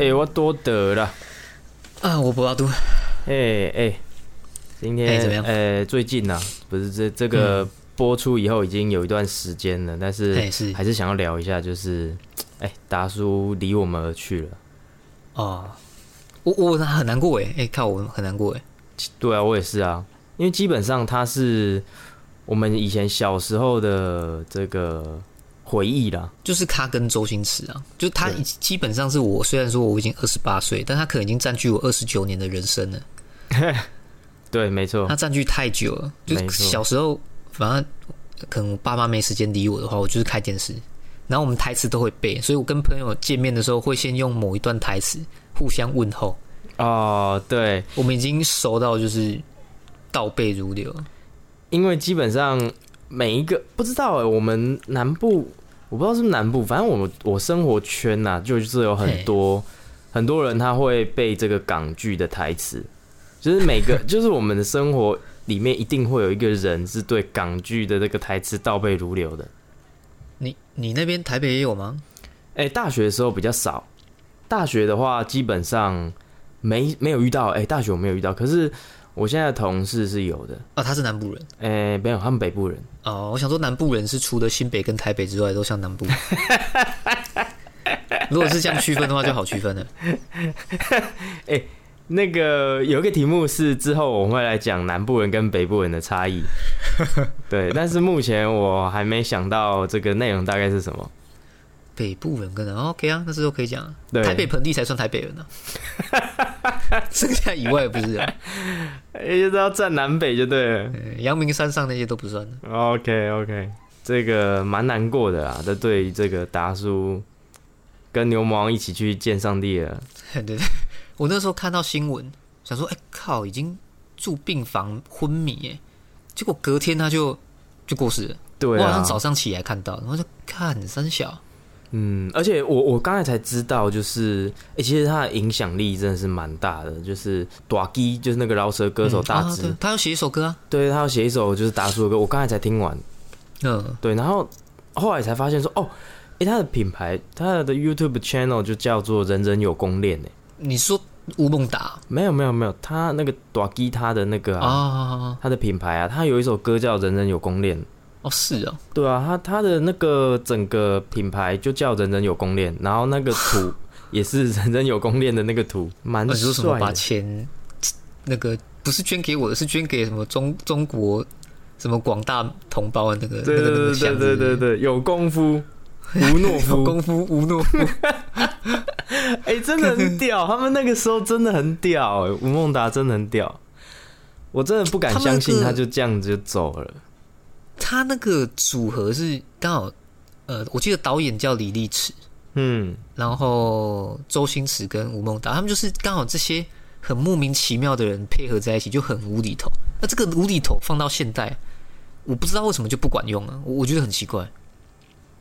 哎、我多得了。啊，我不要读。哎哎，今天哎怎么样呃，最近呢、不是这这个播出以后已经有一段时间了，但是还是想要聊一下，就是哎，达叔离我们而去了。哦，我我很难过哎，哎，看，我很难过哎。对啊，我也是啊，因为基本上他是我们以前小时候的这个回忆啦。就是他跟周星驰啊，就他基本上是我，虽然说我已经二十八岁，但他可能已经占据我二十九年的人生了。对，没错。他，占据太久了，就是小时候，反正可能我爸妈没时间理我的话，我就是开电视，然后我们台词都会背，所以我跟朋友见面的时候会先用某一段台词互相问候，哦，对，我们已经熟到就是倒背如流。因为基本上每一个不知道哎，我们南部我不知道是不是南部，反正我我生活圈呐、就是有很多很多人他会背这个港剧的台词，就是每个 就是我们的生活里面一定会有一个人是对港剧的这个台词倒背如流的。你你那边台北也有吗？哎、大学的时候比较少，大学的话基本上没没有遇到，哎、大学我没有遇到，可是我现在的同事是有的，啊，他是南部人。哎、没有，他们北部人。哦，我想说南部人是除了新北跟台北之外都像南部。如果是这样区分的话，就好区分了。那个有一个题目是之后我们会来讲南部人跟北部人的差异，对，但是目前我还没想到这个内容大概是什么。北部人跟人、哦、OK 啊，那是都可以讲台北盆地才算台北人呢、啊，剩下以外不是啊。也、就是要站南北就对了。呃阳明山上那些都不算的。OK OK，这个蛮难过的啊，这对于这个达叔跟牛魔王一起去见上帝了。对对，我那时候看到新闻，想说，哎、靠，已经住病房昏迷，哎，结果隔天他就就过世了。对啊我好像，早上起来看到，然后就看三小，嗯，而且我我刚才才知道，就是哎、其实他的影响力真的是蛮大的，就是短基，就是那个饶舌歌手大只，嗯啊他要写一首歌啊，对他要写一首就是达叔的歌，我刚才才听完，嗯，对，然后后来才发现说，哦，哎、他的品牌，他的 YouTube channel 就叫做人人有功练，哎，你说吴孟达没有没有没有，他那个短基他的那个啊，啊？他的品牌啊，他有一首歌叫人人有功练。哦，是哦，对啊，他他的那个整个品牌就叫人人有功练，然后那个图 也是人人有功练的那个图，蛮哦你说什么把帅的。钱那个不是捐给我的，是捐给什么中中国什么广大同胞的那个对对对对对对对，有功夫 无懦夫，功夫无懦夫，哎、真的很屌，他们那个时候真的很屌、哎，吴孟达真的很屌，我真的不敢相信他就这样子就走了。他那个组合是刚好，呃，我记得导演叫李立齿，嗯，然后周星驰跟吴孟达，他们就是刚好这些很莫名其妙的人配合在一起，就很无厘头。那这个无厘头放到现代，我不知道为什么就不管用了，我我觉得很奇怪。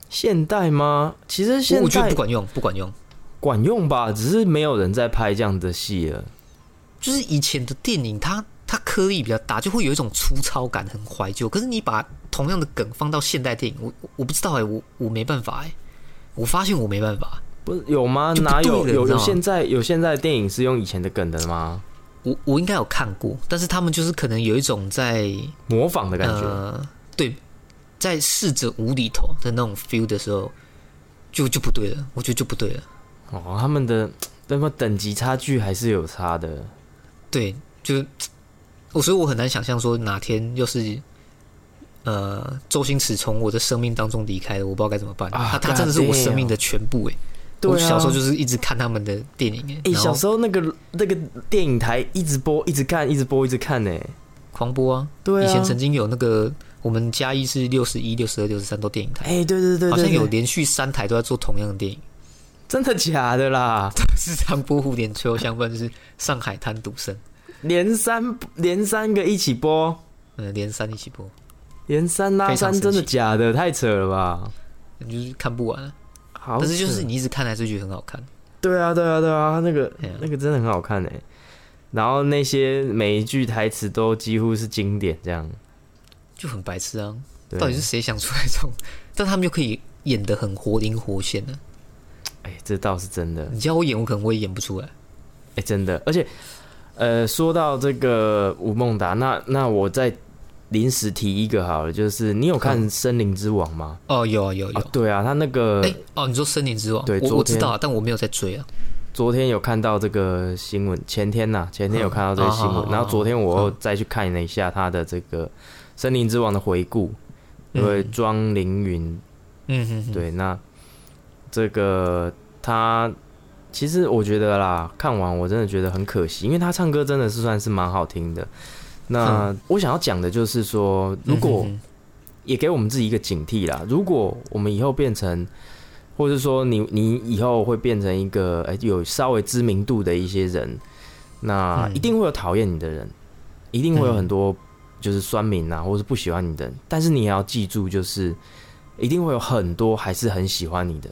现代吗？其实现我我觉得不管用，不管用。管用吧，只是没有人在拍这样的戏了。就是以前的电影它，它颗粒比较大，就会有一种粗糙感，很怀旧。可是你把同样的梗放到现代电影，我我我不知道哎、我我没办法哎、我发现我没办法。不是有吗？哪有有现在有现在的电影是用以前的梗的吗？我我应该有看过，但是他们就是可能有一种在模仿的感觉。呃，对，在试着无厘头的那种 feel 的时候，就就不对了，我觉得就不对了。哦，他们的那么等级差距还是有差的。对，就是我，所以我很难想象说哪天又是呃周星驰从我的生命当中离开了，我不知道该怎么办。啊他他真的是我生命的全部哎、对啊。我小时候就是一直看他们的电影哎、小时候那个那个电影台一直播，一直看，一直播，一直看呢。狂播啊，对啊，以前曾经有那个我们嘉义是六十一、六十二、六十三都电影台，哎、对对对对好像有连续三台都在做同样的电影。真的假的啦？是常播蝴蝶秋相关就是上海滩赌圣，连三连三个一起播，嗯，连三一起播，连三拉三，真的假的？太扯了吧！你就是看不完啊。好扯，但是就是你一直看还是觉得很好看。对啊，对啊，对啊，那个啊那个真的很好看哎。然后那些每一句台词都几乎是经典，这样。就很白痴啊！到底是谁想出来这种？但他们就可以演得很活灵活现的。哎哎，这倒是真的。你叫我演，我可能我也演不出来。哎，真的，而且，呃，说到这个吴孟达，那那我再临时提一个好了，就是你有看《森林之王》吗？哦，有啊，有有。对啊，他那个，哎，哦，你说《森林之王》？对，我我知道，但我没有在追啊。昨天有看到这个新闻，前天呐，前天有看到这个新闻，然后昨天我又再去看了一下他的这个《森林之王》的回顾，因为庄凌云，嗯哼，对，那这个他。其实我觉得啦，看完我真的觉得很可惜，因为他唱歌真的是算是蛮好听的。那我想要讲的就是说，如果也给我们自己一个警惕啦，如果我们以后变成，或者说你你以后会变成一个哎有稍微知名度的一些人，那一定会有讨厌你的人，一定会有很多就是酸民啊，或是不喜欢你的人。但是你也要记住，就是一定会有很多还是很喜欢你的。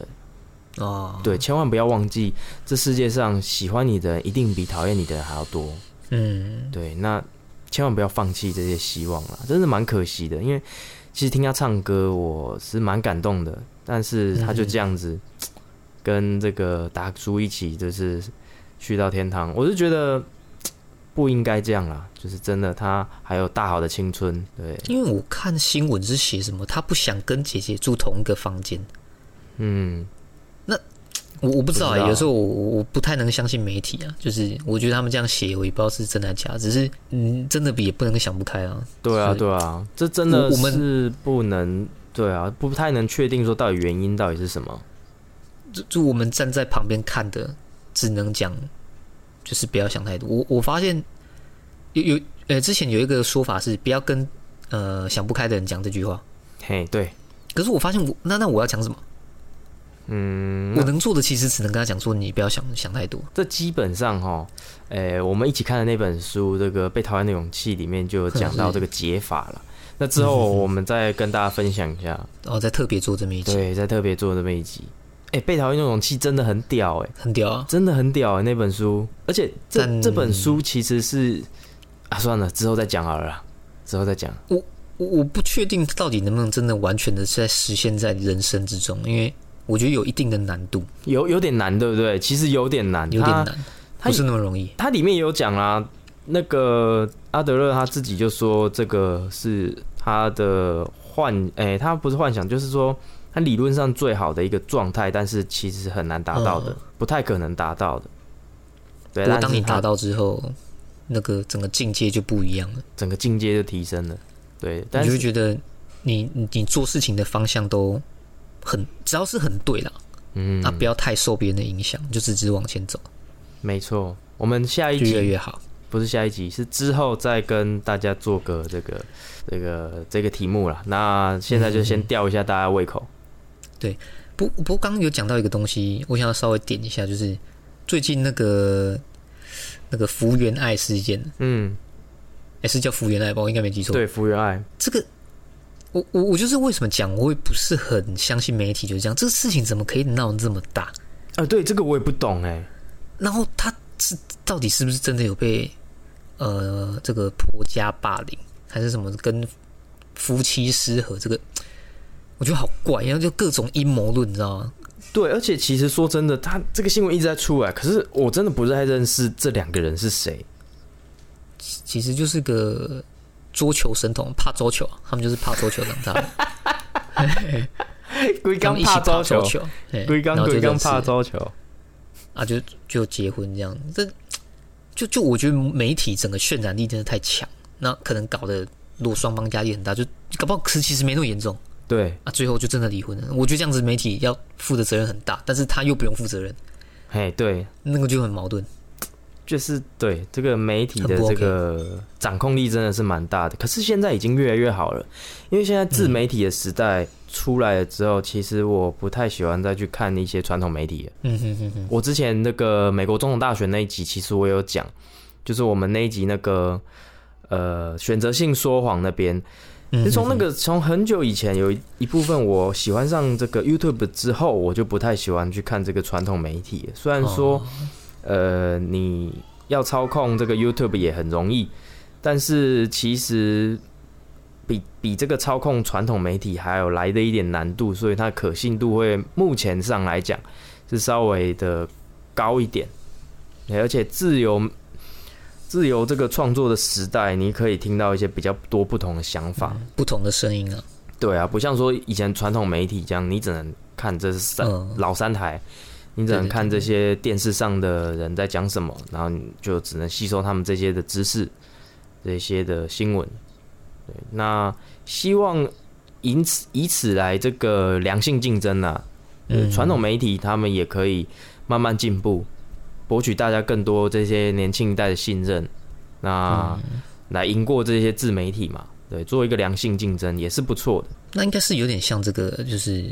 哦，对，千万不要忘记，这世界上喜欢你的人一定比讨厌你的人还要多。嗯，对，那千万不要放弃这些希望了，真的蛮可惜的。因为其实听他唱歌，我是蛮感动的，但是他就这样子 跟这个达叔一起，就是去到天堂，我是觉得 不应该这样啦。就是真的，他还有大好的青春。对，因为我看新闻是写什么，他不想跟姐姐住同一个房间。嗯。我我不知道啊，有时候我我不太能相信媒体啊，就是我觉得他们这样写，我也不知道是真的假，只是嗯，真的比也不能想不开啊。对啊，对啊，这真的我们是不能对啊，不太能确定说到底原因到底是什么。就就我们站在旁边看的，只能讲就是不要想太多。我我发现有有呃，之前有一个说法是不要跟呃想不开的人讲这句话。嘿，对。可是我发现我那那我要讲什么？嗯，我能做的其实只能跟他讲说，你不要想想太多。这基本上哈，诶，我们一起看的那本书《这个被讨厌的勇气》里面就有讲到这个解法了。那之后我们再跟大家分享一下，然后再特别做这么一集。对，再特别做这么一集。哎，被讨厌的勇气真的很屌，哎，很屌，真的很屌，那本书。而且这这本书其实是啊，算了，之后再讲好了，之后再讲。我我我不确定到底能不能真的完全的在实现在人生之中，因为。我觉得有一定的难度，有有点难，对不对？其实有点难，有点难，不是那么容易。它里面也有讲啊，那个阿德勒他自己就说，这个是他的幻，哎，他不是幻想，就是说他理论上最好的一个状态，但是其实是很难达到的，不太可能达到的。对，当你达到之后，那个整个境界就不一样了，整个境界就提升了。对，但你就觉得你你做事情的方向都。很，只要是很对了，嗯，啊，不要太受别人的影响，就直直往前走。没错，我们下一集越越好，不是下一集，是之后再跟大家做个这个这个这个题目了。那现在就先吊一下大家胃口。对，不不过刚刚有讲到一个东西，我想要稍微点一下，就是最近那个那个福原爱事件，嗯，也是叫福原爱吧？我应该没记错。对，福原爱这个。我我我就是为什么讲我也不是很相信媒体，就是这样，这个事情怎么可以闹这么大啊？对，这个我也不懂哎。然后他是到底是不是真的有被呃这个婆家霸凌，还是什么跟夫妻失和？这个我觉得好怪，然后就各种阴谋论，你知道吗？对，而且其实说真的，他这个新闻一直在出来，可是我真的不太认识这两个人是谁。其实就是个。桌球神童怕桌球，他们就是怕桌球长大的。龟缸怕桌球，龟刚龟缸怕桌球啊，就就结婚这样。这就就我觉得媒体整个渲染力真的太强，那可能搞得如果双方压力很大，就搞不好可其实没那么严重。对啊，最后就真的离婚了。我觉得这样子媒体要负的责任很大，但是他又不用负责任。哎，对，那个就很矛盾。就是对这个媒体的这个掌控力真的是蛮大的，可是现在已经越来越好了，因为现在自媒体的时代出来了之后，其实我不太喜欢再去看一些传统媒体。嗯哼哼哼，我之前那个美国总统大选那一集，其实我有讲，就是我们那一集那个呃选择性说谎那边，就从那个从很久以前有一部分我喜欢上这个 YouTube 之后，我就不太喜欢去看这个传统媒体，虽然说。呃，你要操控这个 YouTube 也很容易，但是其实比比这个操控传统媒体还有来的一点难度，所以它可信度会目前上来讲，是稍微的高一点，而且自由自由这个创作的时代，你可以听到一些比较多不同的想法、不同的声音啊。对啊，不像说以前传统媒体这样，你只能看这是三、嗯。老三台，你只能看这些电视上的人在讲什么，然后你就只能吸收他们这些的知识，这些的新闻。对，那希望以此以此来这个良性竞争啊，呃嗯传统媒体他们也可以慢慢进步，博取大家更多这些年轻一代的信任，那、来赢过这些自媒体嘛。对，做一个良性竞争也是不错的。那应该是有点像这个，就是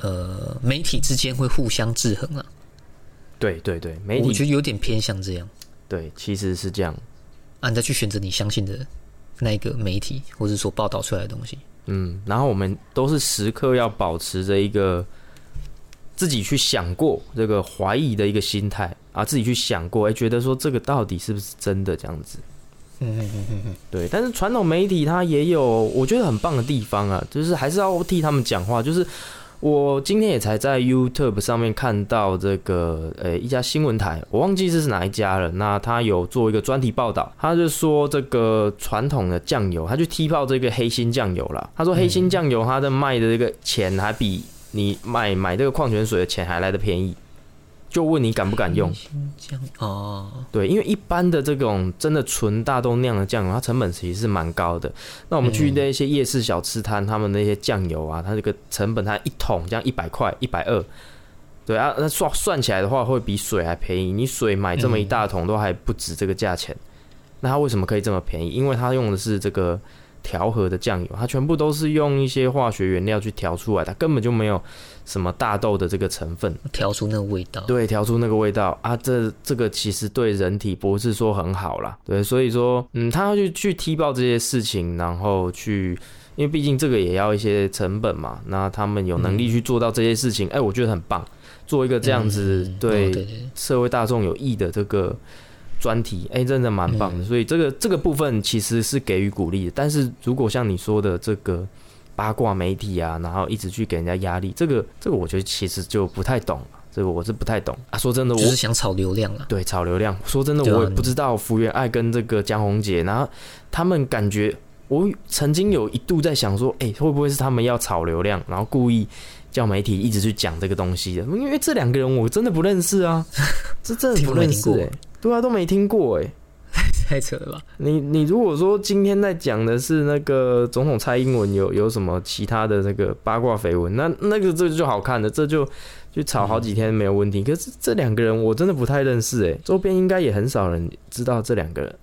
呃，媒体之间会互相制衡啊。对对对，媒体我觉得有点偏向这样。对其实是这样。啊，你再去选择你相信的那个媒体，或者所报道出来的东西。嗯，然后我们都是时刻要保持着一个自己去想过这个怀疑的一个心态啊，自己去想过，哎、觉得说这个到底是不是真的这样子。嗯嗯嗯嗯嗯，对，但是传统媒体它也有我觉得很棒的地方啊，就是还是要替他们讲话。就是我今天也才在 YouTube 上面看到这个呃一家新闻台，我忘记这是哪一家了。那他有做一个专题报道，他就说这个传统的酱油，他去踢爆这个黑心酱油啦。他说黑心酱油他的卖的这个钱还比你买买这个矿泉水的钱还来的便宜。就问你敢不敢用？这样哦，对，因为一般的这种真的纯大豆酿的酱油，它成本其实是蛮高的。那我们去那些夜市小吃摊，他们那些酱油啊，它这个成本它一桶这样一百块、一百二，对啊，那算算起来的话，会比水还便宜。你水买这么一大桶都还不止这个价钱，那它为什么可以这么便宜？因为它用的是这个调和的酱油，它全部都是用一些化学原料去调出来的，它根本就没有什么大豆的这个成分。调出那个味道。对，调出那个味道啊，这这个其实对人体不是说很好啦。对，所以说，嗯，他要去去踢爆这些事情，然后去，因为毕竟这个也要一些成本嘛。那他们有能力去做到这些事情，哎、我觉得很棒。做一个这样子对，社会大众有益的这个专题，哎、真的蛮棒的。所以这个这个部分其实是给予鼓励的。但是如果像你说的这个八卦媒体啊，然后一直去给人家压力，这个这个我觉得其实就不太懂了。这个我是不太懂啊。说真的，我就是想炒流量啊。对炒流量，说真的，啊我也不知道福原爱跟这个江宏杰，然后他们感觉，我曾经有一度在想说，哎、会不会是他们要炒流量，然后故意叫媒体一直去讲这个东西的？因为这两个人我真的不认识啊，这真的不认识 对啊，都没听过哎、太扯了吧？你你如果说今天在讲的是那个总统蔡英文有有什么其他的那个八卦绯闻，那那个这就好看了，这就就吵好几天没有问题。可是这两个人我真的不太认识哎，周边应该也很少人知道这两个人。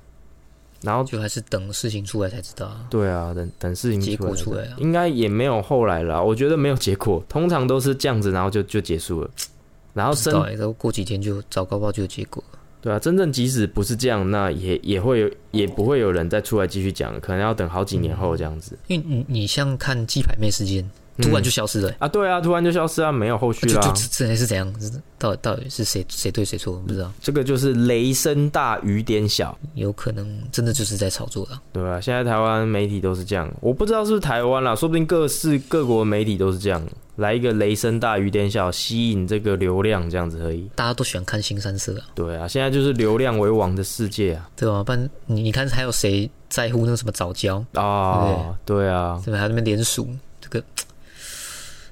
然后就还是等事情出来才知道啊。对啊，等等事情结果出出来啊应该也没有后来了啊。我觉得没有结果，通常都是这样子，然后就就结束了。然后真不知道哎、欸，都过几天就糟糕报就有结果了。对啊，真正即使不是这样，那也也会有也不会有人再出来继续讲，可能要等好几年后这样子。因为你你像看鸡排妹事件，突然就消失了、欸啊，对啊，突然就消失啊，没有后续啦、就就这是怎样？到底到底是谁谁对谁错？我不知道，这个就是雷声大雨点小，有可能真的就是在炒作了。对吧、现在台湾媒体都是这样，我不知道是不是台湾啦，说不定各市各国媒体都是这样，来一个雷声大雨点小，吸引这个流量这样子而已。大家都喜欢看新三色啊，对啊，现在就是流量为王的世界啊！对啊？不然你你看还有谁在乎那个什么早教？哦，对啊，对吧？还有那边联署，这个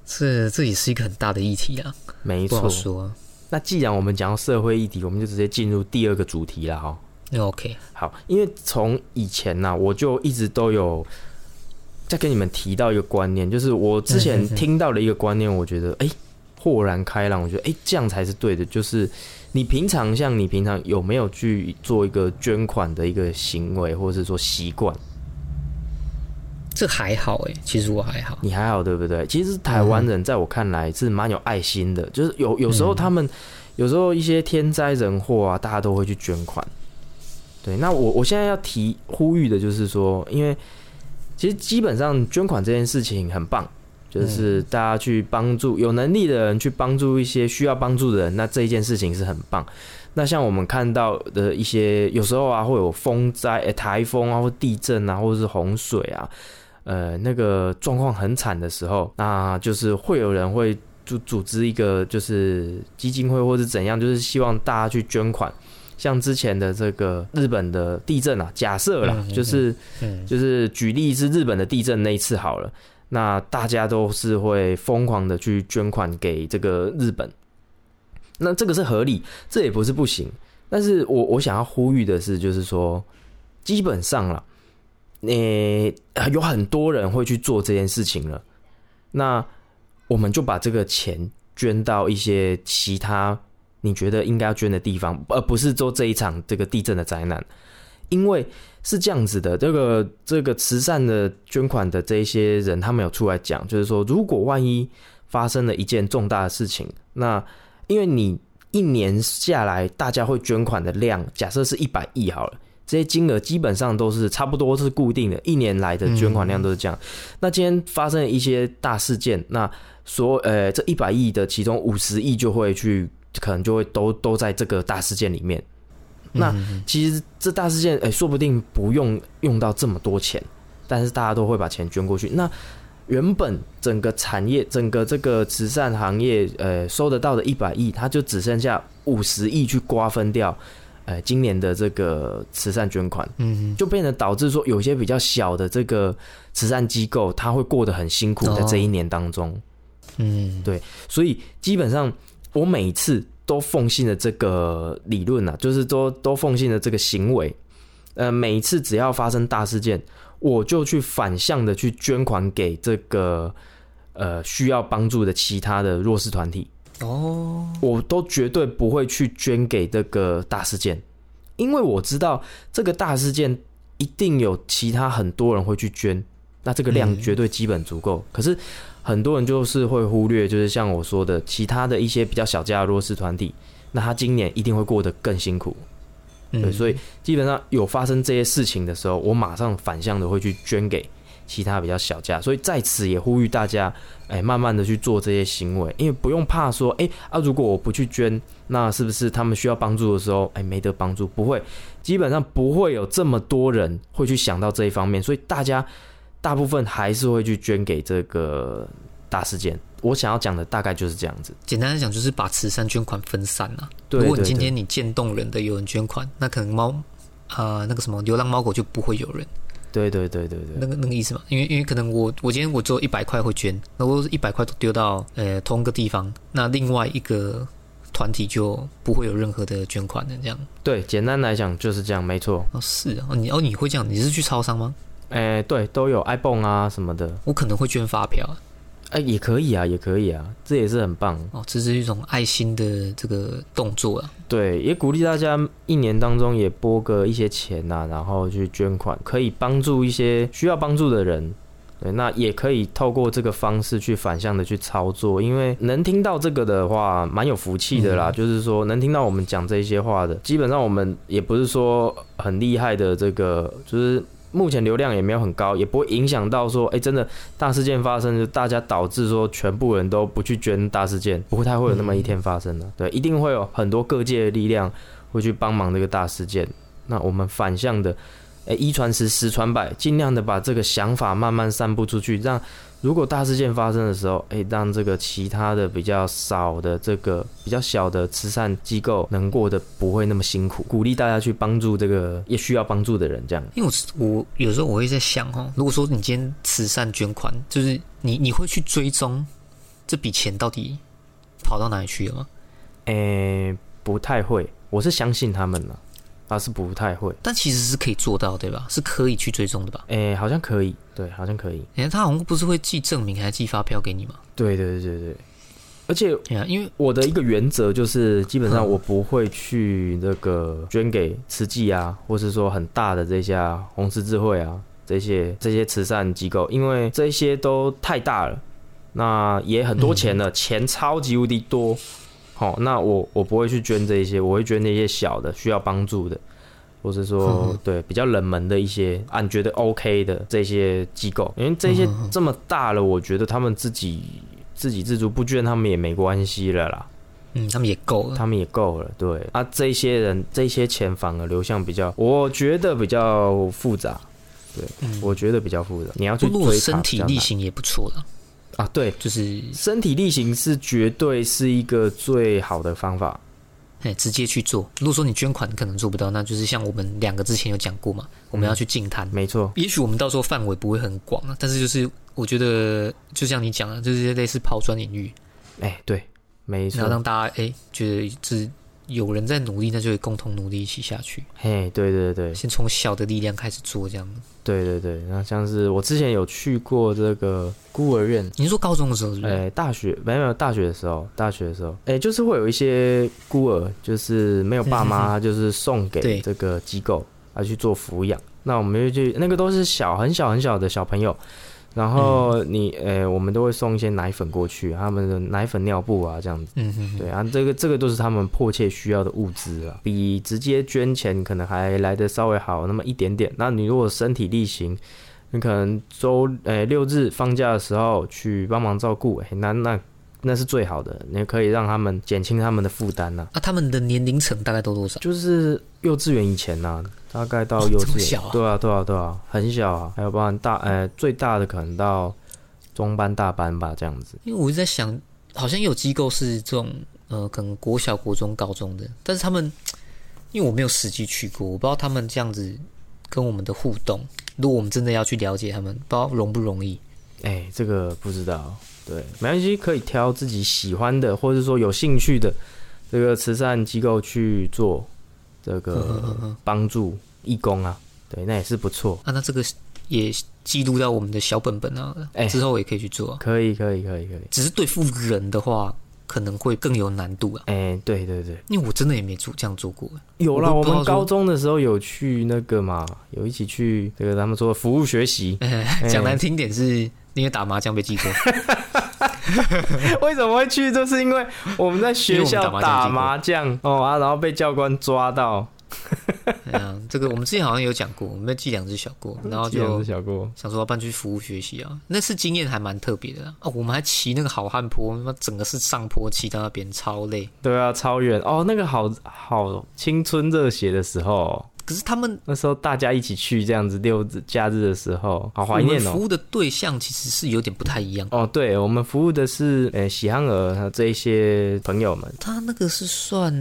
这这也是一个很大的议题啊，没错。那既然我们讲到社会议题，我们就直接进入第二个主题了哈。那 OK，好，因为从以前呢、我就一直都有在跟你们提到一个观念，就是我之前听到的一个观念，我觉得哎、豁然开朗，我觉得哎、这样才是对的。就是你平常像你平常有没有去做一个捐款的一个行为，或者是说习惯？这还好哎、其实我还好。你还好对不对？其实台湾人在我看来是蛮有爱心的，就是有有时候他们、有时候一些天灾人祸啊，大家都会去捐款。对，那我我现在要提呼吁的就是说，因为其实基本上捐款这件事情很棒，就是大家去帮助有能力的人去帮助一些需要帮助的人，那这一件事情是很棒。那像我们看到的一些，有时候啊会有风灾、诶台风啊，或地震啊，或者是洪水啊，呃，那个状况很惨的时候，那就是会有人会组组织一个就是基金会或是怎样，就是希望大家去捐款。像之前的这个日本的地震啊，假设啦，就是就是举例是日本的地震那一次好了，那大家都是会疯狂的去捐款给这个日本，那这个是合理，这也不是不行。但是我我想要呼吁的是，就是说，基本上了，你有很多人会去做这件事情了，那我们就把这个钱捐到一些其他。你觉得应该要捐的地方，而不是做这一场这个地震的灾难，因为是这样子的。这个这个慈善的捐款的这一些人，他们有出来讲，就是说，如果万一发生了一件重大的事情，那因为你一年下来，大家会捐款的量，假设是一百亿好了，这些金额基本上都是差不多是固定的，一年来的捐款量都是这样。那今天发生了一些大事件，那所呃，这一百亿的其中五十亿就会去。可能就会都都在这个大事件里面。那其实这大事件，哎，说不定不用用到这么多钱，但是大家都会把钱捐过去。那原本整个产业、整个这个慈善行业，呃，收得到的一百亿，它就只剩下五十亿去瓜分掉。呃，今年的这个慈善捐款，嗯，就变得导致说，有些比较小的这个慈善机构，他会过得很辛苦在这一年当中。嗯，对，所以基本上。我每次都奉信的这个理论啊，就是都都奉信的这个行为，呃，每一次只要发生大事件，我就去反向的去捐款给这个呃需要帮助的其他的弱势团体。哦，我都绝对不会去捐给这个大事件，因为我知道这个大事件一定有其他很多人会去捐，那这个量绝对基本足够。可是。很多人就是会忽略，就是像我说的，其他的一些比较小家的弱势团体，那他今年一定会过得更辛苦。对，所以基本上有发生这些事情的时候，我马上反向的会去捐给其他比较小家。所以在此也呼吁大家，哎，慢慢的去做这些行为，因为不用怕说，哎啊，如果我不去捐，那是不是他们需要帮助的时候，哎，没得帮助？不会，基本上不会有这么多人会去想到这一方面，所以大家。大部分还是会去捐给这个大事件。我想要讲的大概就是这样子。简单的讲，就是把慈善捐款分散了。如果你今天你见动人的有人捐款，那可能猫呃那个什么流浪猫狗就不会有人。对对对对对，那个那个意思嘛。因为因为可能我我今天我只有一百块会捐，那我一百块都丢到呃同一个地方，那另外一个团体就不会有任何的捐款的这样。对，简单来讲就是这样，没错。哦，是啊，你哦你会这样？你是去超商吗？哎，对，都有 iPhone 啊什么的。我可能会捐发票，哎，也可以啊，也可以啊，这也是很棒哦。这是一种爱心的这个动作啊。对，也鼓励大家一年当中也拨个一些钱呐，然后去捐款，可以帮助一些需要帮助的人。对，那也可以透过这个方式去反向的去操作，因为能听到这个的话，蛮有福气的啦。就是说，能听到我们讲这些话的，基本上我们也不是说很厉害的，这个就是。目前流量也没有很高，也不会影响到说，哎，真的大事件发生，就大家导致说全部人都不去捐大事件，不会太会有那么一天发生的。对，一定会有很多各界的力量会去帮忙这个大事件。那我们反向的，哎，一传十，十传百，尽量的把这个想法慢慢散布出去，让。如果大事件发生的时候，哎，让这个其他的比较少的这个比较小的慈善机构能过得不会那么辛苦，鼓励大家去帮助这个也需要帮助的人，这样。因为我我有时候我会在想哦，如果说你今天慈善捐款，就是你你会去追踪这笔钱到底跑到哪里去了吗？诶，不太会，我是相信他们了。啊，是不太会，但其实是可以做到，对吧？是可以去追踪的吧？哎，好像可以，对，好像可以。哎，他好像不是会寄证明，还是寄发票给你吗？对对对对对。而且，因为我的一个原则就是，基本上我不会去那个捐给慈济啊，或是说很大的这些红十字会啊，这些这些慈善机构，因为这些都太大了，那也很多钱了，钱超级无敌多。好，那我我不会去捐这一些，我会捐那些小的需要帮助的，或是说对比较冷门的一些，俺觉得 OK 的这些机构，因为这些这么大了，我觉得他们自己自给自足不捐他们也没关系了啦。嗯，他们也够了，他们也够了。对啊，这些人这些钱反而流向比较，我觉得比较复杂。对，我觉得比较复杂。你要去追身体力行也不错了。啊，对，就是身体力行是绝对是一个最好的方法。哎，直接去做。如果说你捐款可能做不到，那就是像我们两个之前有讲过嘛，我们要去净滩。没错，也许我们到时候范围不会很广啊，但是就是我觉得，就像你讲的，就是类似抛砖引玉，哎，对，没然后错，让大家哎觉得是有人在努力，那就会共同努力一起下去。嘿，对对对先从小的力量开始做，这样。对对对，那像是我之前有去过这个孤儿院，你是说高中的时候是不是？哎，大学没有没有大学的时候，大学的时候，哎，就是会有一些孤儿，就是没有爸妈，就是送给这个机构啊去做抚养。那我们就去，那个都是小很小很小的小朋友，然后你，呃，我们都会送一些奶粉过去，他们的奶粉、尿布啊这样子。嗯对啊，这个这个都是他们迫切需要的物资啊，比直接捐钱可能还来的稍微好那么一点点。那你如果身体力行，你可能周诶、六日放假的时候去帮忙照顾，诶、那那那是最好的，你可以让他们减轻他们的负担呐。啊，他们的年龄层大概都多少？就是幼稚园以前呐、大概到哦幼稚园，对啊，对啊，对啊，很小啊，还有包含大，呃，最大的可能到中班、大班吧，这样子。因为我一直在想，好像有机构是这种呃，可能国小、国中、高中的，但是他们因为我没有实际去过，我不知道他们这样子跟我们的互动，如果我们真的要去了解他们，不知道容不容易。哎、这个不知道，对，没关系，可以挑自己喜欢的，或者说有兴趣的这个慈善机构去做这嗯个帮助义工啊，对，那也是不错。啊，那这个也记录到我们的小本本啊，哎之后也可以去做啊。可以，可以，可以，可以。只是对付人的话，可能会更有难度啊，哎、对对对，因为我真的也没做这样做过。有啦，我们高中的时候有去那个嘛，有一起去这个他们说服务学习。哎讲难听点是因为打麻将被记过，为什么会去？就是因为我们在学校打打麻将哦啊，然后被教官抓到，哎呀，这个我们之前好像有讲过，我们要记两只小过，然后就小过。想说要搬去服务学习啊，那次经验还蛮特别的啊。哦，我们还骑那个好汉坡，那整个是上坡骑到那边超累。对啊，超远哦，那个好好青春热血的时候，可是他们那时候大家一起去这样子六日假日的时候，好怀念哦。服务的对象其实是有点不太一样。哦，对，我们服务的是呃喜憨儿这一些朋友们他那个是算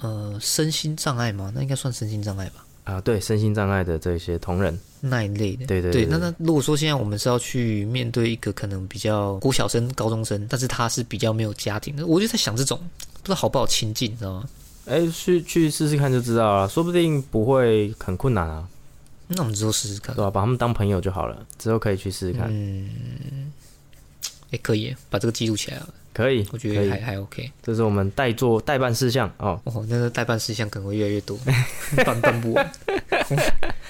呃身心障碍吗？那应该算身心障碍吧，啊，对身心障碍的这些同仁，那一类的。对对对对那那如果说现在我们是要去面对一个可能比较国小生、高中生，但是他是比较没有家庭的，我就在想这种不知道好不好亲近，你知道吗？哎，去去试试看就知道了，说不定不会很困难啊，那我们之后试试看对。吧、把他们当朋友就好了，之后可以去试试看，嗯，哎，可以把这个记录起来了，可以，我觉得还，还 OK。这是我们代做代办事项哦。哦，那个代办事项可能会越来越多，办 办不完，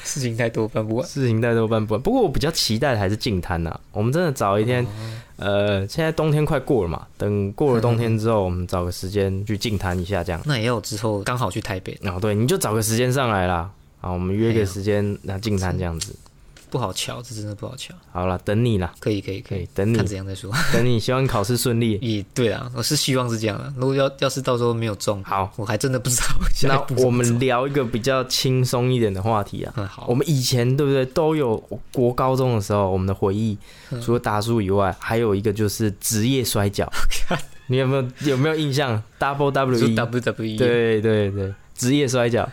事情太多办不完。事情太多办不完。不过我比较期待的还是净滩呐。我们真的找一天，呃，现在冬天快过了嘛，等过了冬天之后，我们找个时间去静谈一下，这样。那也有之后刚好去台北，哦，对，你就找个时间上来啦。啊，我们约个时间那静谈这样子。不好瞧，这真的不好瞧。好了，等你啦，可以可以可以，等你看怎样再说。等你，希望你考试顺利。也对啊，我是希望是这样的。如果要要是到时候没有中，好，我还真的不知道那我们聊一个比较轻松一点的话题啊。嗯好，我们以前对不对都有国高中的时候，我们的回忆嗯除了打书以外，还有一个就是职业摔跤。你有没有有没有印象？Double W E WWE，，对对对，职业摔跤。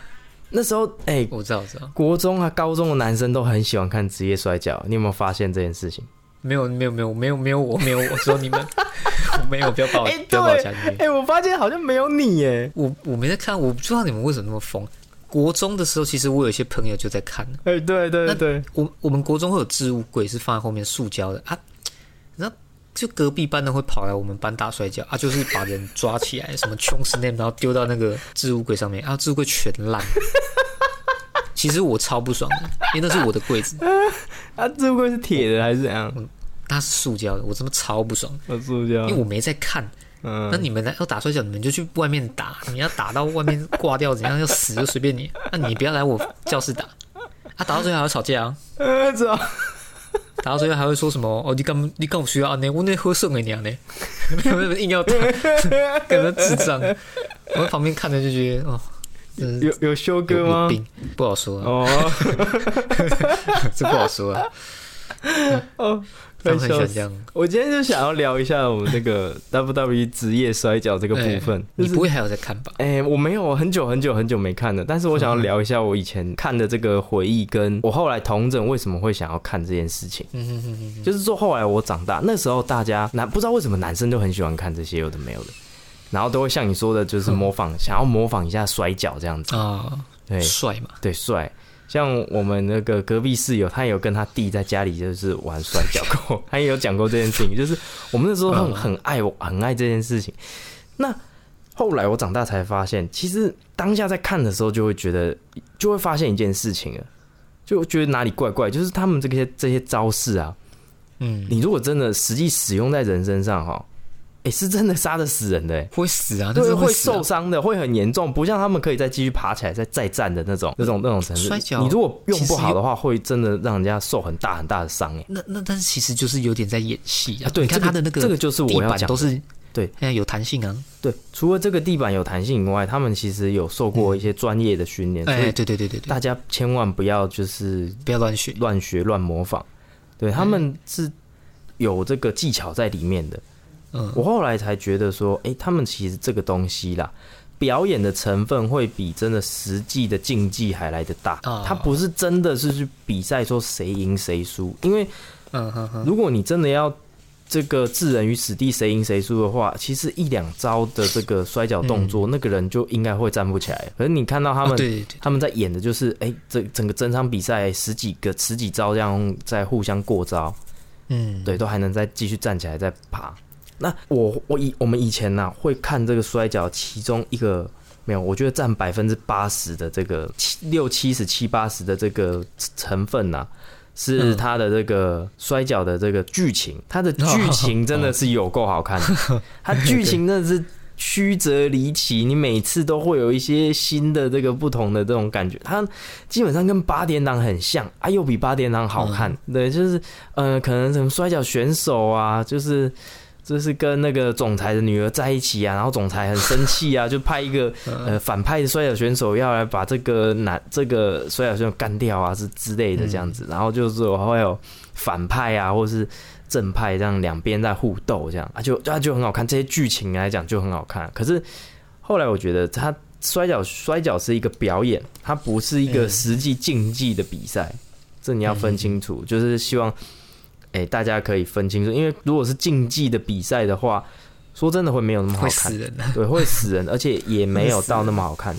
那时候哎、我知道我知道，国中啊、高中的男生都很喜欢看职业摔跤。你有没有发现这件事情？没有没有没有没有没有我没有我说你们，我没有不要把我哎不要把我对加进去哎、。我发现好像没有你耶。我我没在看，我不知道你们为什么那么疯。国中的时候，其实我有一些朋友就在看。哎、对对对，我我们国中会有置物柜，是放在后面塑胶的啊。就隔壁班的会跑来我们班打摔跤啊，就是把人抓起来，什么穷死 name，然后丢到那个置物柜上面啊，置物柜全烂。其实我超不爽的，因为那是我的柜子，啊，置物柜是铁的还是怎样？它是塑胶的，我真的超不爽，我塑胶因为我没在看。嗯那你们来要打摔跤，你们就去外面打，你要打到外面挂掉，怎样要死就随便你。那你不要来我教室打，啊，打到最后还要吵架啊，呃，知道。打到最后还会说什么哦，你干你干不需要啊那？我那喝剩给你啊呢，硬要打，感觉智障。我在旁边看着就觉得哦，有有修哥吗有？病，不好说啊，哦，这不好说啊。哦，很喜笑死欢这样。我今天就想要聊一下我们那个 WWE 职业摔跤这个部分。哎你就是不会还有在看吧？哎、我没有，我很久很久很久没看了，但是我想要聊一下我以前看的这个回忆，跟我后来同整为什么会想要看这件事情。嗯哼哼哼哼，就是说，后来我长大，那时候大家男不知道为什么男生都很喜欢看这些有的没有的，然后都会像你说的，就是模仿，想要模仿一下摔跤这样子。啊，对帅嘛，对，帅。像我们那个隔壁室友，他也有跟他弟在家里就是玩摔跤过，他也有讲过这件事情，就是我们那时候很嗯很爱我很爱这件事情。那后来我长大才发现，其实当下在看的时候，就会觉得就会发现一件事情了，就觉得哪里怪怪，就是他们这些这些招式啊，嗯，你如果真的实际使用在人身上哈，哎、是真的杀的死人的、欸，会死啊，但对，会是死啊受伤的，会很严重，不像他们可以再继续爬起来再再战的那种那种那种程度。摔跤你如果用不好的话，会真的让人家受很大很大的伤哎。那那但是其实就是有点在演戏啊啊，对，你看他的那个这个就是我要讲都是对，现在有弹性啊，对，除了这个地板有弹性以外，他们其实有受过一些专业的训练，所哎，以对对对对对，大家千万不要就是不要乱学，乱学乱模仿。对，他们是有这个技巧在里面的。嗯，我后来才觉得说，哎、他们其实这个东西啦，表演的成分会比真的实际的竞技还来得大。哦它不是真的是去比赛说谁赢谁输，因为嗯哼哼，如果你真的要这个置人于死地，谁赢谁输的话，其实一两招的这个摔跤动作，那个人就应该会站不起来。可是你看到他们他们在演的就是，哎、这整个整场比赛十几个、十几招这样在互相过招，嗯，对，都还能再继续站起来再爬。那我我以我们以前啊、会看这个摔跤，其中一个没有，我觉得占百分之八十的这个七六七十七八十的这个成分呐、是嗯它的这个摔跤的这个剧情，它的剧 情真的是有够好看的，它剧情真的是曲折离奇，你每次都会有一些新的这个不同的这种感觉，它基本上跟八点档很像啊，又比八点档好看。对，就是呃，可能什么摔跤选手啊，就是。就是跟那个总裁的女儿在一起啊，然后总裁很生气啊，就派一个 呃反派的摔跤选手要来把这个男这个摔跤选手干掉啊，是之类的这样子。然后就是我会有反派啊，或是正派这样两边在互斗这样啊，就啊就很好看。这些剧情来讲就很好看。可是后来我觉得他摔跤摔跤是一个表演，它不是一个嗯实际竞技的比赛，这你要分清楚。就是希望。哎、大家可以分清楚，因为如果是竞技的比赛的话，说真的会没有那么好看死，人，对，会死人，而且也没有到那么好看，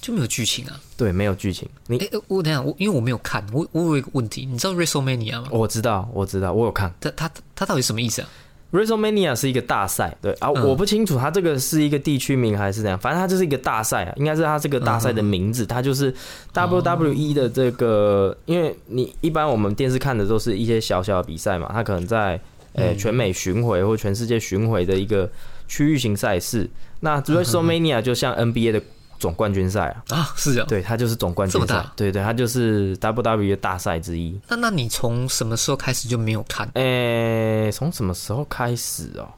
就没有剧情啊。对，没有剧情。你我等一下，我因为我没有看，我我有一个问题，你知道 WrestleMania 吗？我知道，我知道，我有看他他他到底什么意思啊？WrestleMania 是一个大赛，对啊，嗯。我不清楚它这个是一个地区名还是怎样，反正它就是一个大赛啊，应该是它这个大赛的名字，它就是 WWE 的这个，因为你一般我们电视看的都是一些小小的比赛嘛，它可能在呃嗯。全美巡回或全世界巡回的一个区域型赛事，那 WrestleMania 就像 NBA 的总冠军赛啊，啊，是啊。对，它就是总冠军赛对对，它就是 WWE 的大赛之一。那那你从什么时候开始就没有看？诶、从什么时候开始哦？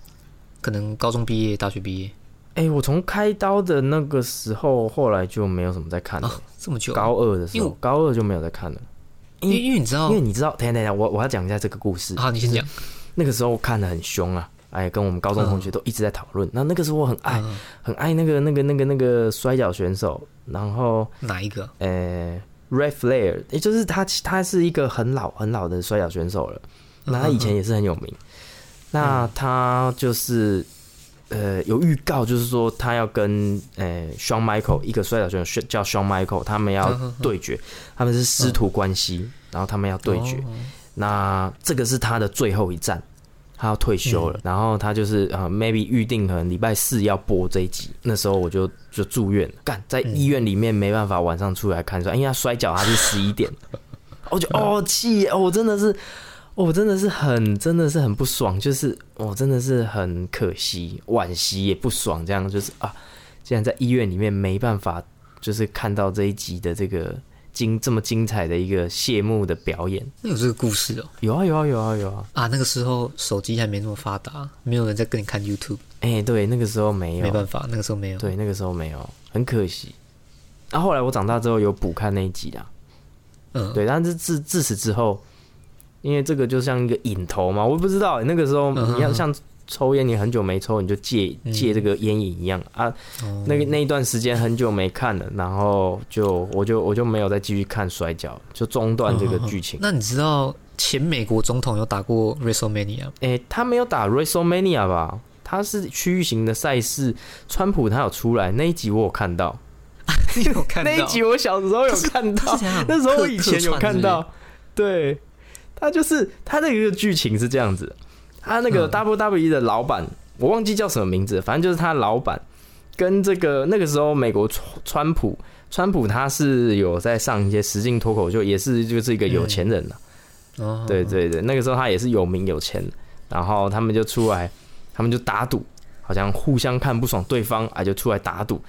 可能高中毕业、大学毕业哎、我从开刀的那个时候，后来就没有什么在看了。啊，这么久。高二的时候高二就没有在看了。因为因为你知道因为你知道，等一下等下，我我要讲一下这个故事。啊，你先讲。那个时候看的很凶啊，哎，跟我们高中同学都一直在讨论。那、那个时候我很爱、嗯很爱那个那个那个那个摔跤选手，然后哪一个？呃 Red Flair，也就是他他是一个很老很老的摔跤选手了。那他以前也是很有名。那他就是呃有预告，就是说他要跟呃 Shawn Michael 一个摔跤选手叫 Shawn Michael，他们要对决，他们是师徒关系，然后他们要对决。哦那这个是他的最后一战，他要退休了，然后他就是呃 maybe 预定可能礼拜四要播这一集，那时候我就就住院了，干在医院里面没办法晚上出来看，说因为他摔跤他是十一点，我就哦气哦，我真的是。我真的是很，真的是很不爽，就是我真的是很可惜、惋惜也不爽，这样就是啊，竟然在医院里面没办法，就是看到这一集的这个精这么精彩的一个谢幕的表演。那有这个故事哦。有啊有啊有啊有啊！啊，那个时候手机还没那么发达，没有人在跟你看 YouTube，哎、对，那个时候没有，没办法，那个时候没有。对，那个时候没有，很可惜。啊、后后来我长大之后有补看那一集啦，嗯，对，但是自自此之后，因因为这个就像一个引头嘛，我不知道那个时候嗯你要像抽烟，你很久没抽，你就戒戒这个烟瘾一样。啊。哦那个那一段时间很久没看了，然后就我就我就没有再继续看摔跤，就中断这个剧情。那你知道前美国总统有打过 WrestleMania 吗？诶、他没有打 WrestleMania 吧？他是区域型的赛事，川普他有出来那一集我有看到，你有看到？那一集我小时候有看到。那时候我以前有看，到，对，他就是他的一个剧情是这样子，他那个嗯。WWE 的老板，我忘记叫什么名字，反正就是他老板跟这个那个时候美国川川普，川普他是有在上一些实境脱口秀，也是就是一个有钱人哦，对对对，那个时候他也是有名有钱，然后他们就出来，他们就打赌，好像互相看不爽对方啊，就出来打赌，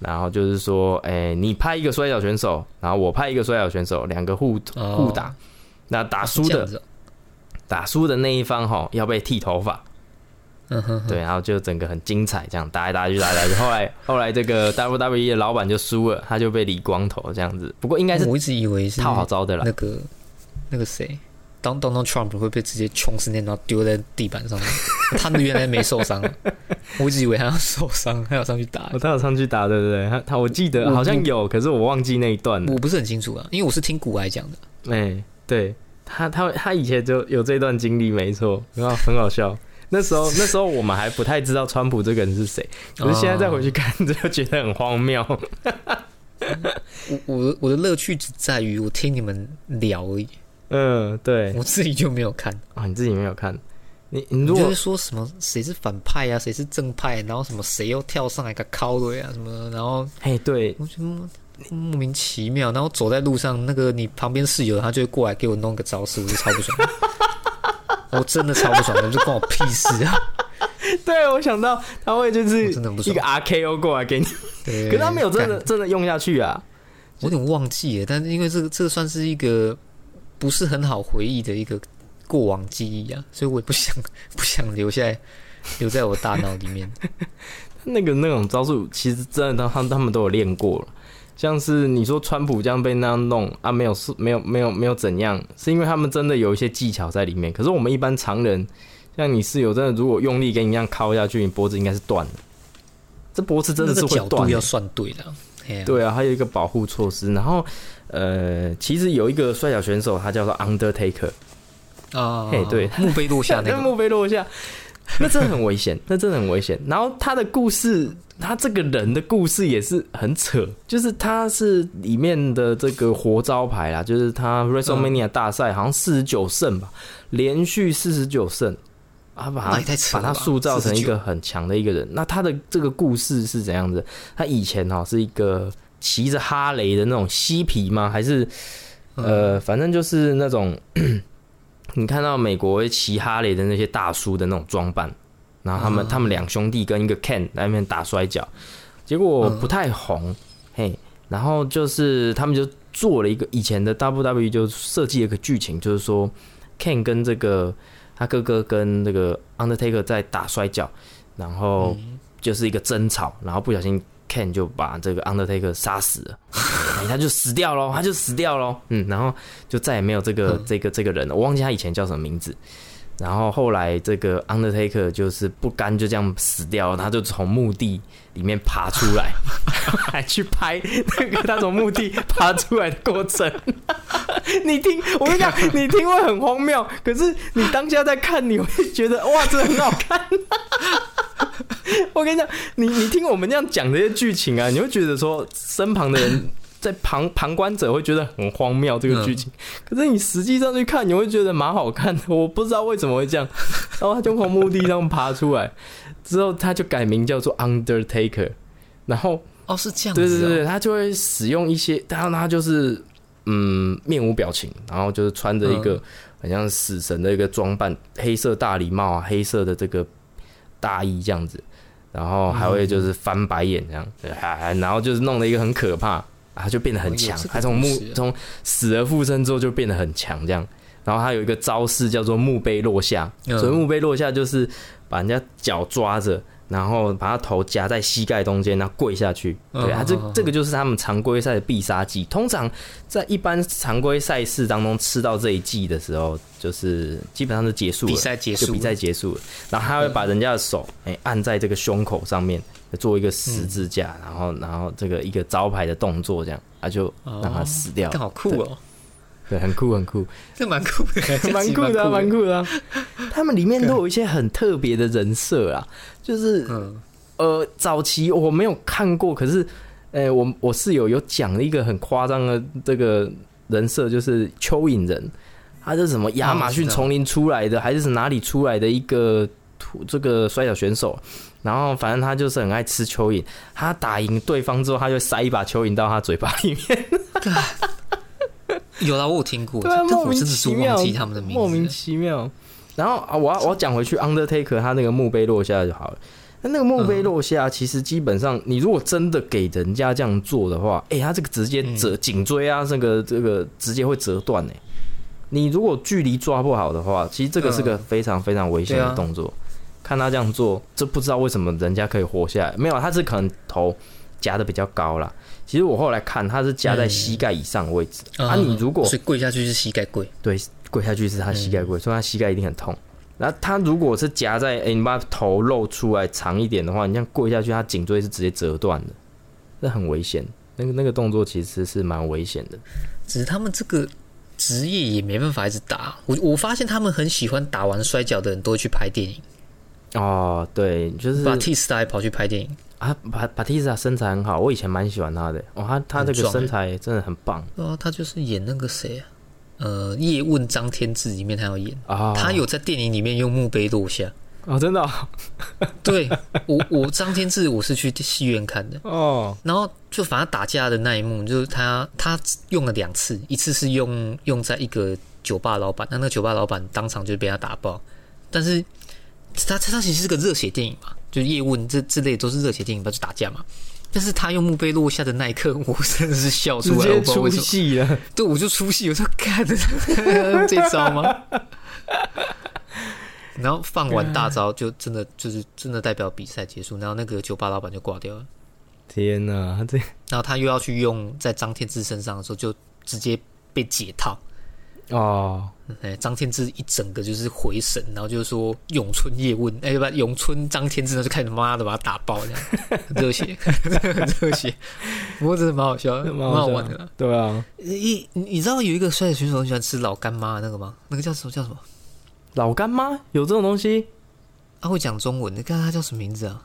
然后就是说，哎、你派一个摔跤选手，然后我派一个摔跤选手，两个互哦。互打，那打输的打输的那一方哈要被剃头发，嗯哼哼，对，然后就整个很精彩，这样打来打去打来打去，后来后来这个 WWE 的老板就输了，他就被理光头这样子，不过应该是我一直以为是套好招的啦。那，个那个谁。当 Donald Trump 会被直接穷死那然后丢在地板上面，他原来没受伤，我一直以为他要受伤，他要上去打。哦，，他要上去打，对不对？他他我记得好像有，可是我忘记那一段了。我不是很清楚啊，因为我是听古埃讲的。哎、对他，他他以前就有这段经历，没错，然后很好笑。那时候那时候我们还不太知道川普这个人是谁，可是现在再回去看，就觉得很荒谬。我我的我的乐趣只在于我听你们聊而已，嗯，对我自己就没有看。啊，你自己没有看，你你你如果就会说什么谁是反派啊，谁是正派，然后什么谁又跳上来个敲对啊什么的，然后哎对，我觉得莫莫名其妙，然后走在路上，那个你旁边室友他就会过来给我弄个招式，我就超不爽。我真的超不爽的，就关我屁事啊！对我想到他会就是真的不爽一个 RKO 过来给你，对可是他没有真的真的用下去啊。我有点忘记了，但是因为这个这个算是一个不是很好回忆的一个过往记忆啊，所以我也不想 不想留下来，留在我大脑里面。那个那种招数，其实真的他他们都有练过了。像是你说川普这样被那样弄啊，没有是没有没有没有怎样，是因为他们真的有一些技巧在里面。可是我们一般常人，像你室友真的如果用力给你一样敲下去，你脖子应该是断的。这脖子真的是那个会断的、角度要算对的。对啊，还有一个保护措施。然后呃，其实有一个摔跤选手，他叫做 Undertaker，啊，嘿对墓碑落下那那个，墓碑落下，那真的很危险，那真的很危险。然后他的故事，他这个人的故事也是很扯，就是他是里面的这个活招牌啦，就是他 WrestleMania 大赛好像四十九胜吧，连续四十九胜。啊，把他把他塑造成一个很强的一个人。那他的这个故事是怎样子？他以前哈、是一个骑着哈雷的那种嬉皮吗？还是呃，反正就是那种你看到美国会骑哈雷的那些大叔的那种装扮，然后他们、嗯他们两兄弟跟一个 Ken 在那边打摔跤，结果不太红，嘿，然后就是他们就做了一个以前的 WWE 就设计了一个剧情，就是说 Ken 跟这个他哥哥跟这个 Undertaker 在打摔跤，然后就是一个争吵，然后不小心 Ken 就把这个 Undertaker 杀死了，哎，他就死掉喽，他就死掉喽，嗯，然后就再也没有这个、嗯这个这个人了，我忘记他以前叫什么名字。然后后来这个 Undertaker 就是不甘就这样死掉了，他就从墓地里面爬出来，还去拍那个他从墓地爬出来的过程。你听，我跟你讲，你听会很荒谬，可是你当下在看，你会觉得哇，这很好看。我跟你讲，你你听我们这样讲这些剧情啊，你会觉得说身旁的人在旁旁观者会觉得很荒谬这个剧情，可是你实际上去看，你会觉得蛮好看的。我不知道为什么会这样，然后他就从墓地上爬出来，之后他就改名叫做 Undertaker，然后哦，是这样子、哦，对对对，他就会使用一些，他他就是嗯面无表情，然后就是穿着一个很像死神的一个装扮，黑色大礼帽啊，黑色的这个大衣这样子，然后还会就是翻白眼这样，对还然后就是弄得一个很可怕，他就变得很强哦有这，个他从墓从死而复生之后就变得很强这样。然后他有一个招式叫做墓碑落下，嗯所以墓碑落下就是把人家脚抓着，然后把他头夹在膝盖中间，然后跪下去。对啊，这这个就是他们常规赛的必杀技。通常在一般常规赛事当中吃到这一技的时候，就是基本上就结束了，比赛结束就比赛结束了。然后他会把人家的手哎、按在这个胸口上面，做一个十字架，然后然后这个一个招牌的动作，这样他就让他死掉。刚好酷哦，对，很酷很酷。这蛮酷的，蛮酷的、啊，蛮酷的、啊。他们里面都有一些很特别的人设啊，就是嗯，呃，早期我没有看过，可是，呃，我我室友有讲了一个很夸张的这个人设，就是蚯蚓人，他是什么亚马逊丛林出来的，还是哪里出来的一个土这个摔跤选手。然后反正他就是很爱吃蚯蚓，他打赢对方之后，他就塞一把蚯蚓到他嘴巴里面。有啦，我有听过，对啊，但莫名我真的是其妙，忘记他们的名字，莫名其妙。然后啊，我要我要讲回去，Undertaker 他那个墓碑落下就好了。那那个墓碑落下，其实基本上，你如果真的给人家这样做的话，哎、他这个直接折颈椎啊，这个这个直接会折断哎。你如果距离抓不好的话，其实这个是个非常非常危险的动作。看他这样做，这不知道为什么人家可以活下来。没有，他是可能头夹的比较高啦。其实我后来看，他是夹在膝盖以上的位置。嗯啊，你如果所以跪下去是膝盖跪，对，跪下去是他膝盖跪，所以他膝盖一定很痛。然后他如果是夹在，哎、你把头露出来长一点的话，你这样跪下去，他颈椎是直接折断的，那很危险。那个那个动作其实是蛮危险的。只是他们这个职业也没办法一直打。我我发现他们很喜欢打完摔跤的人都会去拍电影，哦，对，就是把 T style 跑去拍电影，啊，巴巴蒂斯塔身材很好，我以前蛮喜欢他的。哦，他他这个身材真的很棒。对啊，他就是演那个谁啊，呃，《叶问张天志》里面他要演，啊。他有在电影里面用墓碑落下。哦，真的哦。对我我张天志我是去戏院看的，哦。然后就反正打架的那一幕，就是他他用了两次，一次是用用在一个酒吧老板，那那个酒吧老板当场就被他打爆，但是他他他其实是个热血电影嘛，就是叶问这之类都是热血电影，不就打架嘛。但是他用墓碑落下的那一刻，我真的是笑出来，我出不知道为什么。戏了。对，我就出戏，我说干的用 这招吗？然后放完大招，就真的就是真的代表比赛结束，然后那个酒吧老板就挂掉了。天哪，他这然后他又要去用在张天志身上的时候，就直接被解套。哦，哎，张天志一整个就是回神，然后就是说咏春叶问，哎，不，咏春张天志呢就开始妈的把他打爆，这样很 热血，很 热血。不过真的蛮好笑的，蛮好玩的啦。对啊，你你你知道有一个摔跤选手很喜欢吃老干妈那个吗？那个叫什么叫什么？老干妈有这种东西？他会讲中文的，看他叫什么名字啊？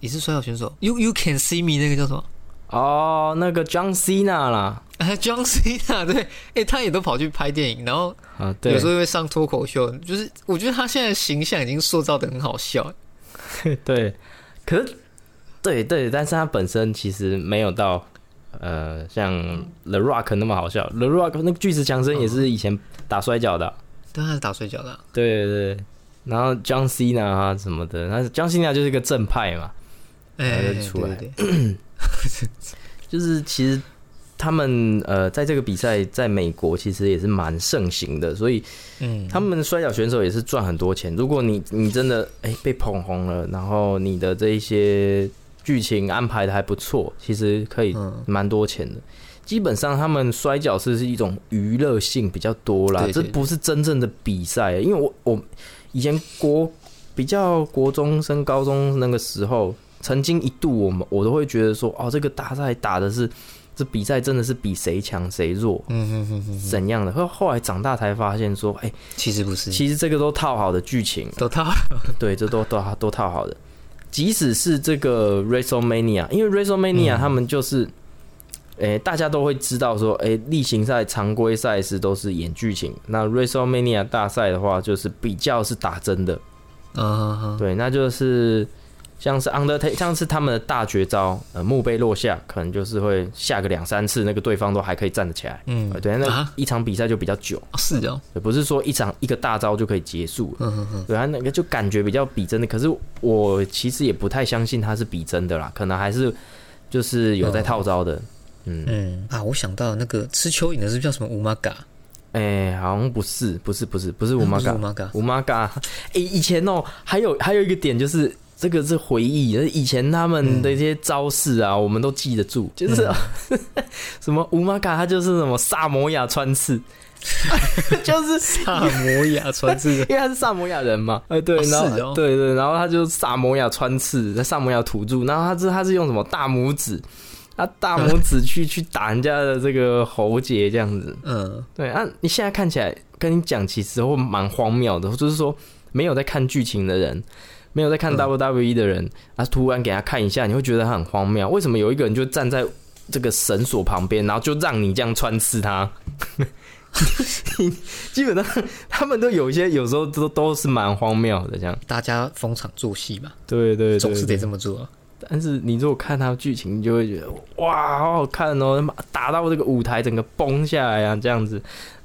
也是摔跤选手，You You Can See Me 那个叫什么？哦，那个 John Cena 啦，哎，John Cena 对，哎，他也都跑去拍电影，然后啊，对，有时候会上脱口秀，就是我觉得他现在形象已经塑造的很好笑。对，可是对对，但是他本身其实没有到呃像 The Rock 那么好笑。The Rock 那个巨石强森也是以前打摔跤的啊、但他是打摔跤的啊、对对对。然后 John Cena 啊什么的，那 John Cena 就是一个正派嘛，哎，出来。对对对 就是其实他们呃在这个比赛在美国其实也是蛮盛行的，所以嗯，他们摔跤选手也是赚很多钱。如果你你真的哎、被捧红了，然后你的这一些剧情安排的还不错，其实可以嗯蛮多钱的。基本上他们摔跤是是一种娱乐性比较多啦，这不是真正的比赛。因为我我以前国比较国中升高中那个时候，曾经一度我们我都会觉得说，哦，这个大赛打的是这比赛真的是比谁强谁弱。嗯哼哼哼，怎样的？后后来长大才发现说，哎、其实不是，其实这个都套好的剧情，都套对，这都都都套好的。即使是这个 WrestleMania，因为 WrestleMania 嗯。他们就是，诶、大家都会知道说，诶、例行赛、常规赛事都是演剧情，那 WrestleMania 大赛的话，就是比较是打真的，嗯哼哼，对，那就是像是 Undertaker，像是他们的大绝招，呃，墓碑落下，可能就是会下个两三次，那个对方都还可以站得起来，嗯。呃，对，那啊？一场比赛就比较久，哦是的，也不是说一场一个大招就可以结束了。嗯哼哼，对他那个就感觉比较比真的，可是我其实也不太相信他是比真的啦，可能还是就是有在套招的。嗯，嗯。啊，我想到那个吃蚯蚓的是叫什么乌玛嘎？哎、好像不是，不是，不是，不是五马嘎。乌，玛嘎，五马嘎。哎，以前哦，还有还有一个点就是这个是回忆，以前他们的一些招式啊，我们都记得住，就是、什么乌玛卡，他就是什么萨摩亚穿刺，就是萨摩亚穿刺，因为他是萨摩亚人嘛，哎、对，哦然后、对对，然后他就萨摩亚穿刺，在萨摩亚土著，然后他是他是用什么大拇指，他大拇指去去打人家的这个喉结这样子，嗯，对啊，你现在看起来跟你讲，其实会蛮荒谬的，就是说没有在看剧情的人，没有在看嗯 WWE 的人，啊，突然给他看一下，你会觉得他很荒谬。为什么有一个人就站在这个绳索旁边，然后就让你这样穿刺他？基本上 他们都有一些，有时候都都是蛮荒谬的，这样。大家逢场作戏嘛，对对对总是得这么做啊。但是你如果看他剧情，你就会觉得哇，好好看哦！打到这个舞台整个崩下来啊，这样子，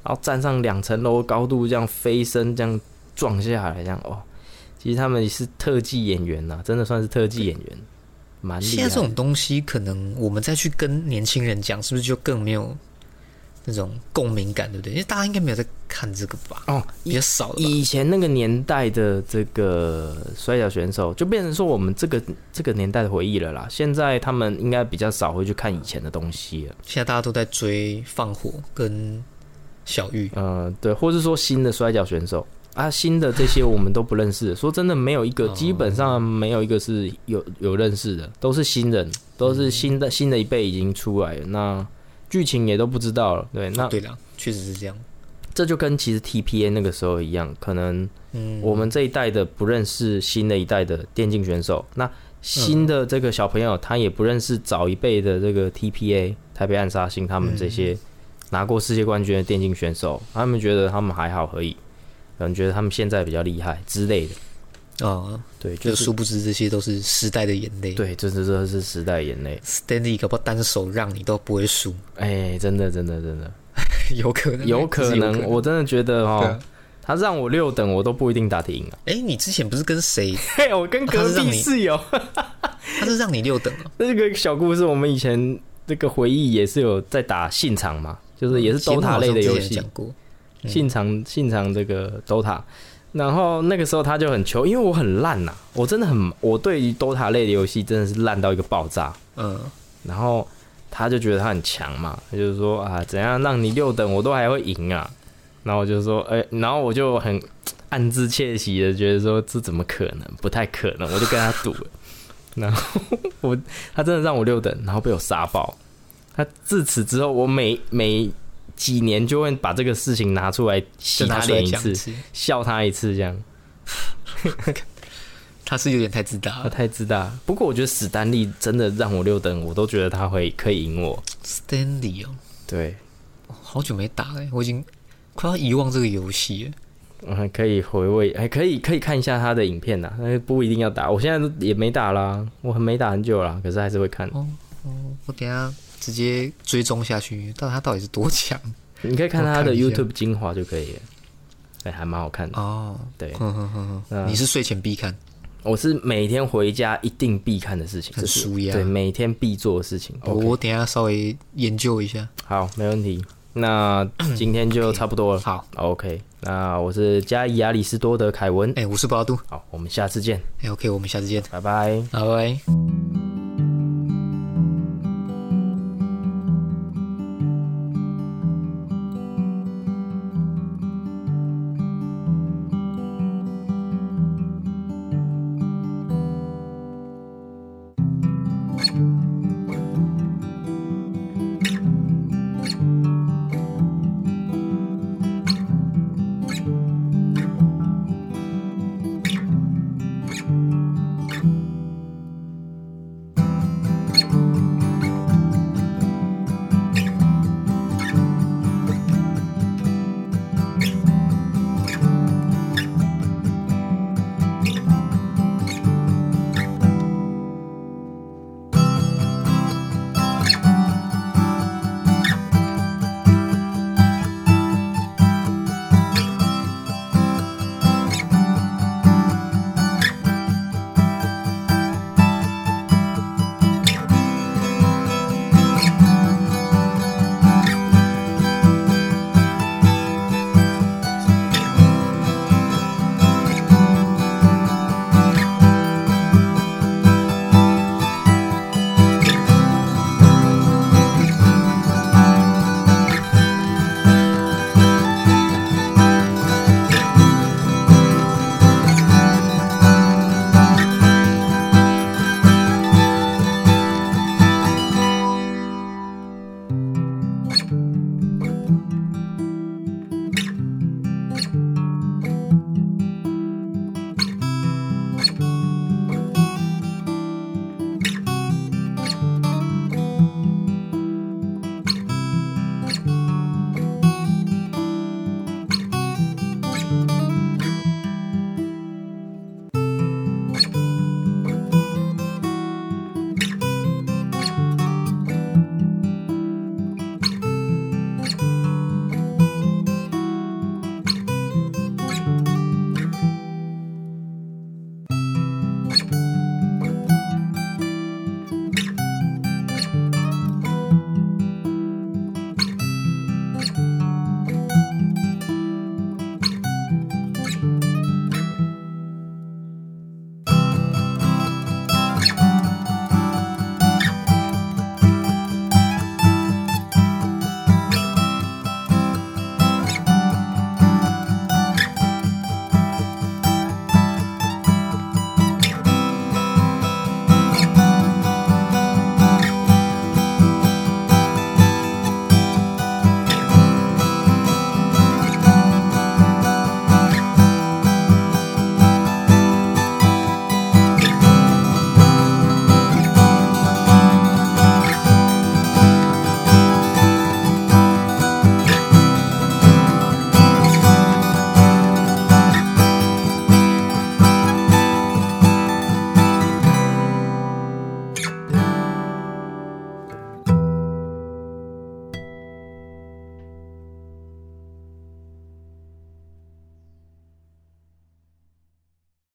然后站上两层楼高度，这样飞身，这样撞下来，这样哦。其实他们是特技演员呐、真的算是特技演员，蛮厉害。现在这种东西，可能我们再去跟年轻人讲，是不是就更没有那种共鸣感，对不对？因为大家应该没有在看这个吧，哦，比较少了。以前那个年代的这个摔跤选手，就变成说我们这个这个年代的回忆了啦。现在他们应该比较少会去看以前的东西了。现在大家都在追放火跟小玉，呃，对，或是说新的摔跤选手啊，新的这些我们都不认识。说真的，没有一个，哦基本上没有一个是有有认识的，都是新人，都是新的新的一辈已经出来了。那剧情也都不知道了。对，那对的，确实是这样。这就跟其实 TPA 那个时候一样，可能嗯，我们这一代的不认识新的一代的电竞选手，那新的这个小朋友他也不认识早一辈的这个 TPA 台北暗杀星他们这些拿过世界冠军的电竞选手，他们觉得他们还好而已，可能觉得他们现在比较厉害之类的。啊，对，就就是殊不知这些都是时代的眼泪。对，这这这是时代眼泪。，Stanley 搞不好单手让你都不会输，哎、真的真的真的 有可能，有可能，我真的觉得对哦啊，他让我六等我都不一定打得赢啊。哎，你之前不是跟谁？嘿，我跟隔壁室友。他是让你六等哦，这个小故事，我们以前这个回忆也是有在打信场嘛，就是也是节目 DOTA 类的游戏信长信长这个 DOTA。然后那个时候他就很求，因为我很烂呐、我真的很，我对于 DOTA 类的游戏真的是烂到一个爆炸。嗯，然后他就觉得他很强嘛，他就是说啊，怎样让你六等我都还会赢啊？然后我就说，哎、然后我就很 暗自窃喜的觉得说，这怎么可能？不太可能，我就跟他赌了。然后我他真的让我六等，然后被我杀爆。他自此之后，我每每几年就会把这个事情拿出来洗他脸一次，笑他一次，这样 他是有点太自大他。太自大。不过我觉得史丹利真的让我六等，我都觉得他会可以赢我。Stanley 哦，对，好久没打了，我已经快要遗忘这个游戏了。嗯，可以回味，还可以可以看一下他的影片呐，那不一定要打。我现在也没打啦，我没打很久啦，可是还是会看。哦哦，我等下直接追踪下去，到底他到底是多强你可以看他的 YouTube 精华就可以了，哎、还蛮好看的。哦。对，你是睡前必看，我是每天回家一定必看的事情，很舒压对，每天必做的事情。我 OK，我等一下稍微研究一下。好，没问题。那 今天就差不多了。好，OK，那我是加伊亚里士多德凯文。哎，我是八度，好，我们下次见，哎，OK，我们下次见，拜拜。拜拜。